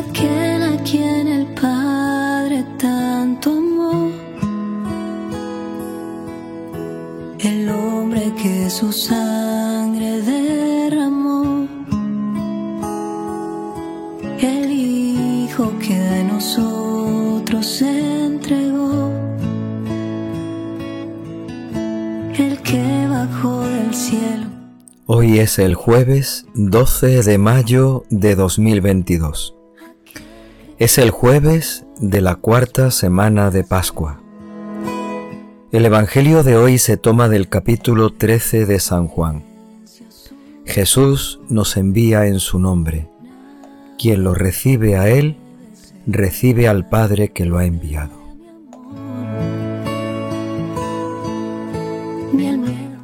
aquel a quien el Padre tanto amó, el hombre que su sangre derramó, el Hijo que de nosotros se entregó, el que bajó del cielo. Hoy es el jueves 12 de mayo de 2022. Es el jueves de la cuarta semana de Pascua. El Evangelio de hoy se toma del capítulo 13 de San Juan. Jesús nos envía en su nombre. Quien lo recibe a Él, recibe al Padre que lo ha enviado.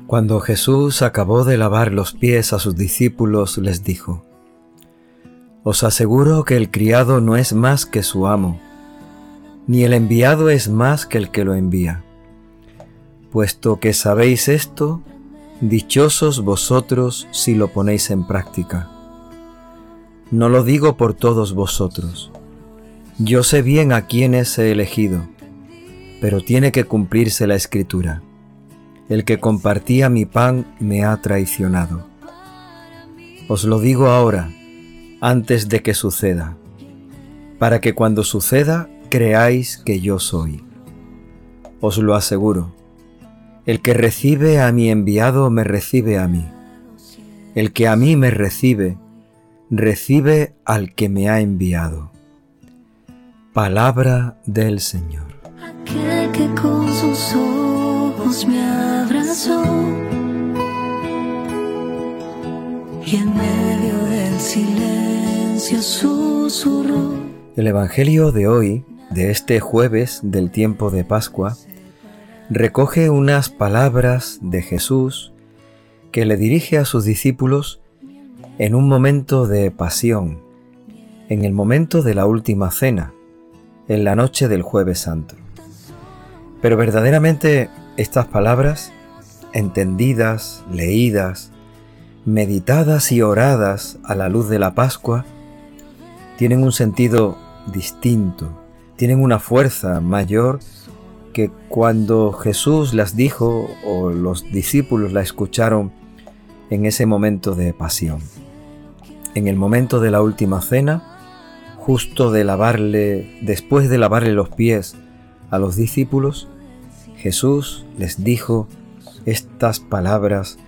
Cuando Jesús acabó de lavar los pies a sus discípulos, les dijo, Os aseguro que el criado no es más que su amo, ni el enviado es más que el que lo envía. Puesto que sabéis esto, dichosos vosotros si lo ponéis en práctica. No lo digo por todos vosotros. Yo sé bien a quiénes he elegido, pero tiene que cumplirse la escritura el que compartía mi pan me ha traicionado. Os lo digo ahora, antes de que suceda, para que cuando suceda creáis que yo soy. Os lo aseguro, el que recibe a mi enviado me recibe a mí. El que a mí me recibe, recibe al que me ha enviado. Palabra del Señor. Aquel que con sus ojos me abrazó y en medio del silencio El Evangelio de hoy, de este jueves del tiempo de Pascua, recoge unas palabras de Jesús que le dirige a sus discípulos en un momento de pasión, en el momento de la última cena, en la noche del jueves santo. Pero verdaderamente estas palabras, entendidas, leídas, meditadas y oradas a la luz de la Pascua, tienen un sentido distinto, tienen una fuerza mayor que cuando Jesús las dijo o los discípulos la escucharon en ese momento de pasión. En el momento de la última cena, justo de lavarle, después de lavarle los pies a los discípulos, Jesús les dijo estas palabras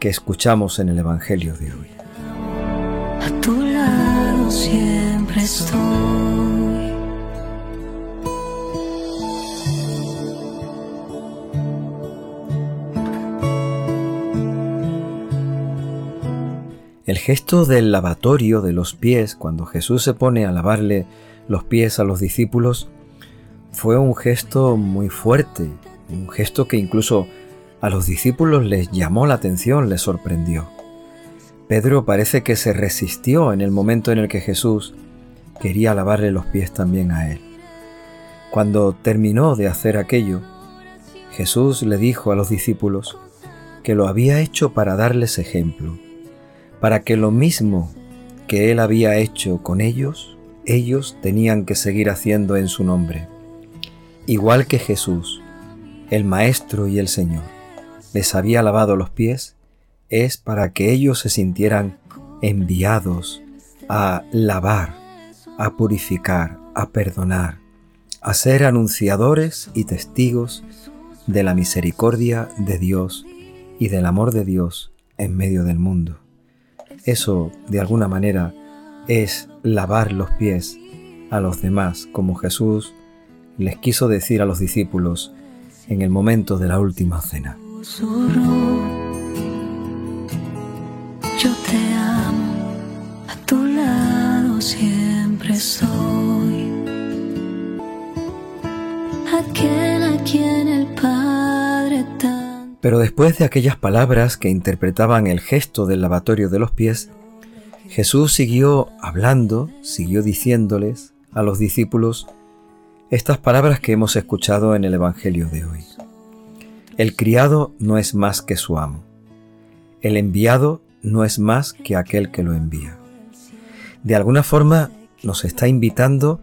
que escuchamos en el Evangelio de hoy. El gesto del lavatorio de los pies, cuando Jesús se pone a lavarle los pies a los discípulos, fue un gesto muy fuerte, un gesto que incluso a los discípulos les llamó la atención, les sorprendió. Pedro parece que se resistió en el momento en el que Jesús quería lavarle los pies también a él. Cuando terminó de hacer aquello, Jesús le dijo a los discípulos que lo había hecho para darles ejemplo, para que lo mismo que él había hecho con ellos, ellos tenían que seguir haciendo en su nombre. Igual que Jesús, el Maestro y el Señor, les había lavado los pies, es para que ellos se sintieran enviados a lavar, a purificar, a perdonar, a ser anunciadores y testigos de la misericordia de Dios y del amor de Dios en medio del mundo. Eso, de alguna manera, es lavar los pies a los demás, como Jesús les quiso decir a los discípulos en el momento de la última cena. Soy. Aquel a quien el Padre tan Pero después de aquellas palabras que interpretaban el gesto del lavatorio de los pies, Jesús siguió hablando, siguió diciéndoles a los discípulos estas palabras que hemos escuchado en el Evangelio de hoy. El criado no es más que su amo. El enviado no es más que aquel que lo envía. De alguna forma nos está invitando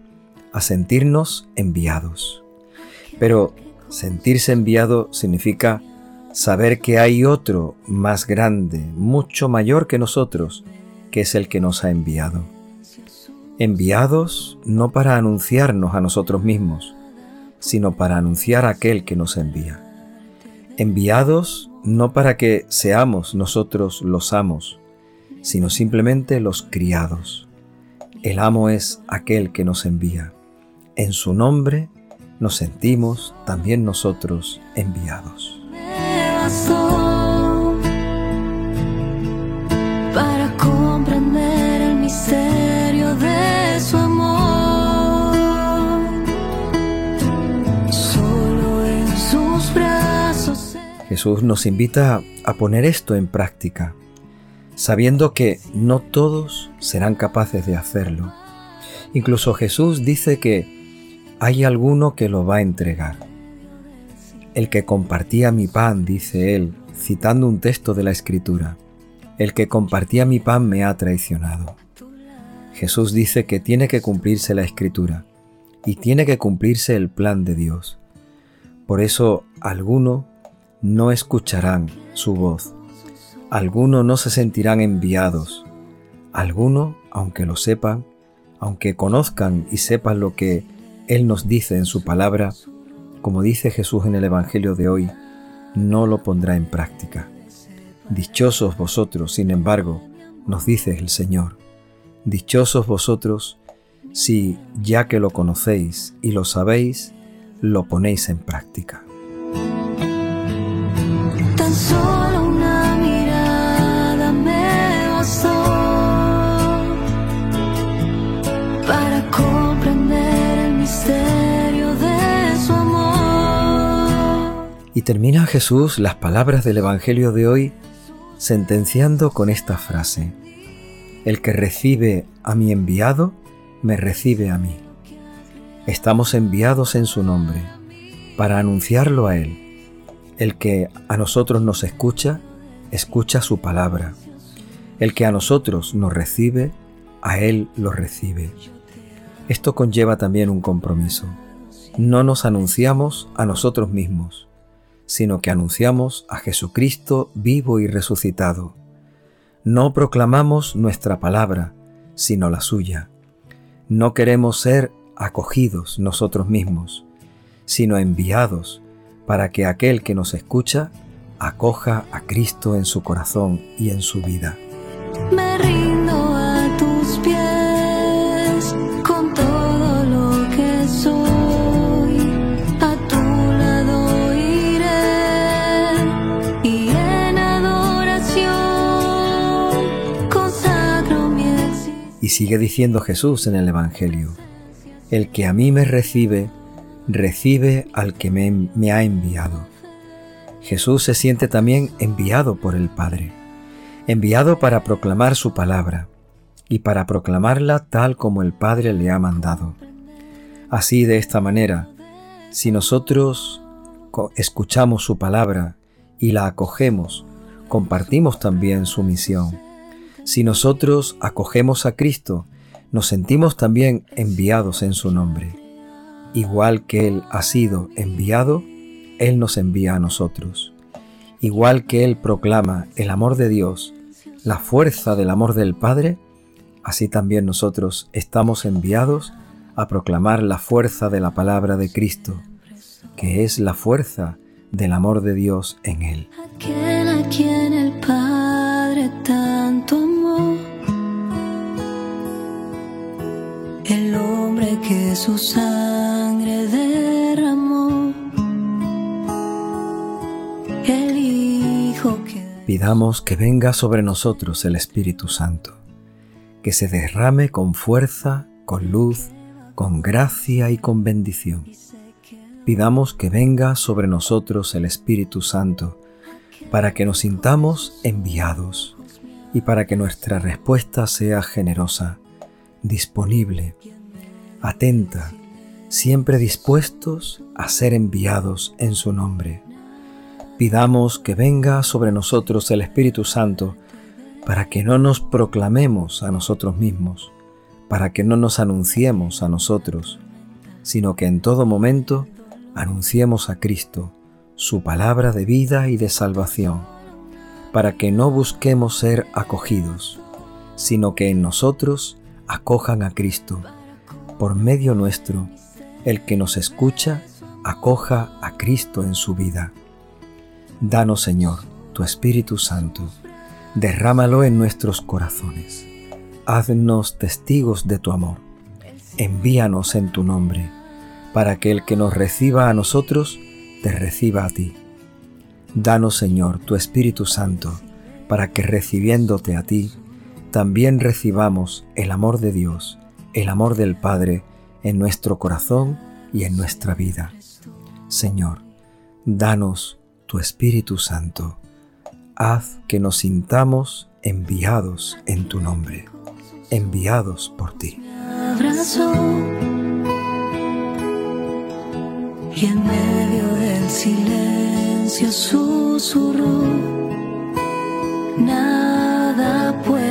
a sentirnos enviados. Pero sentirse enviado significa saber que hay otro más grande, mucho mayor que nosotros, que es el que nos ha enviado. Enviados no para anunciarnos a nosotros mismos, sino para anunciar a aquel que nos envía. Enviados no para que seamos nosotros los amos, sino simplemente los criados. El amo es aquel que nos envía. En su nombre nos sentimos también nosotros enviados. Para comprender el misterio de su amor. Solo en sus brazos. Jesús nos invita a poner esto en práctica, sabiendo que no todos serán capaces de hacerlo. Incluso Jesús dice que hay alguno que lo va a entregar. El que compartía mi pan, dice él, citando un texto de la Escritura, el que compartía mi pan me ha traicionado. Jesús dice que tiene que cumplirse la Escritura y tiene que cumplirse el plan de Dios. Por eso algunos no escucharán su voz, algunos no se sentirán enviados, algunos, aunque lo sepan, aunque conozcan y sepan lo que Él nos dice en su palabra, como dice Jesús en el Evangelio de hoy, no lo pondrá en práctica. Dichosos vosotros, sin embargo, nos dice el Señor, dichosos vosotros si, ya que lo conocéis y lo sabéis, lo ponéis en práctica. Y termina Jesús las palabras del Evangelio de hoy sentenciando con esta frase, El que recibe a mi enviado, me recibe a mí. Estamos enviados en su nombre, para anunciarlo a Él. El que a nosotros nos escucha, escucha su palabra. El que a nosotros nos recibe, a Él lo recibe. Esto conlleva también un compromiso. No nos anunciamos a nosotros mismos, sino que anunciamos a Jesucristo vivo y resucitado. No proclamamos nuestra palabra, sino la suya. No queremos ser acogidos nosotros mismos, sino enviados para que aquel que nos escucha acoja a Cristo en su corazón y en su vida. Y sigue diciendo Jesús en el Evangelio, el que a mí me recibe, recibe al que me, me ha enviado. Jesús se siente también enviado por el Padre, enviado para proclamar su palabra y para proclamarla tal como el Padre le ha mandado. Así de esta manera, si nosotros escuchamos su palabra y la acogemos, compartimos también su misión. Si nosotros acogemos a Cristo, nos sentimos también enviados en su nombre. Igual que Él ha sido enviado, Él nos envía a nosotros. Igual que Él proclama el amor de Dios, la fuerza del amor del Padre, así también nosotros estamos enviados a proclamar la fuerza de la palabra de Cristo, que es la fuerza del amor de Dios en Él. Que su sangre derramó. El Hijo que Pidamos que venga sobre nosotros el Espíritu Santo, que se derrame con fuerza, con luz, con gracia y con bendición. Pidamos que venga sobre nosotros el Espíritu Santo, para que nos sintamos enviados y para que nuestra respuesta sea generosa, disponible, atenta, siempre dispuestos a ser enviados en su nombre. Pidamos que venga sobre nosotros el Espíritu Santo para que no nos proclamemos a nosotros mismos, para que no nos anunciemos a nosotros, sino que en todo momento anunciemos a Cristo, su palabra de vida y de salvación, para que no busquemos ser acogidos, sino que en nosotros acojan a Cristo. Por medio nuestro, el que nos escucha, acoja a Cristo en su vida. Danos, Señor, tu Espíritu Santo, derrámalo en nuestros corazones. Haznos testigos de tu amor. Envíanos en tu nombre, para que el que nos reciba a nosotros, te reciba a ti. Danos, Señor, tu Espíritu Santo, para que recibiéndote a ti, también recibamos el amor de Dios, el amor del Padre, en nuestro corazón y en nuestra vida. Señor, danos tu Espíritu Santo. Haz que nos sintamos enviados en tu nombre, enviados por ti. y en medio del silencio susurró. Nada puede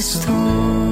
siempre